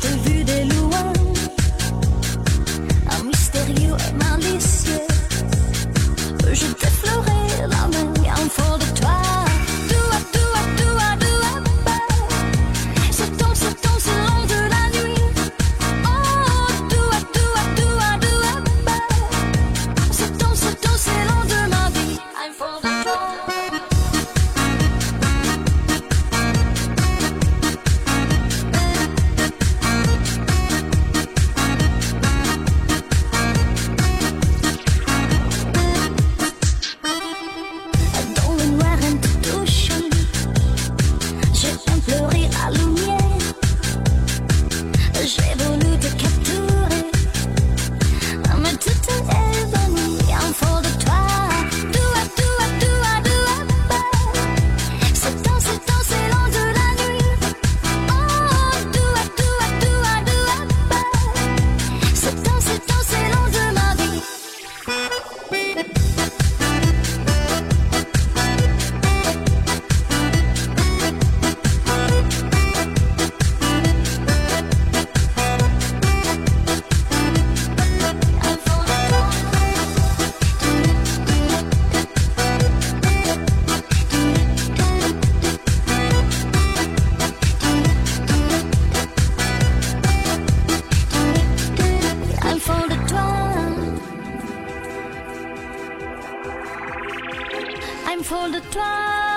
t'ai vu des lumières. For the time.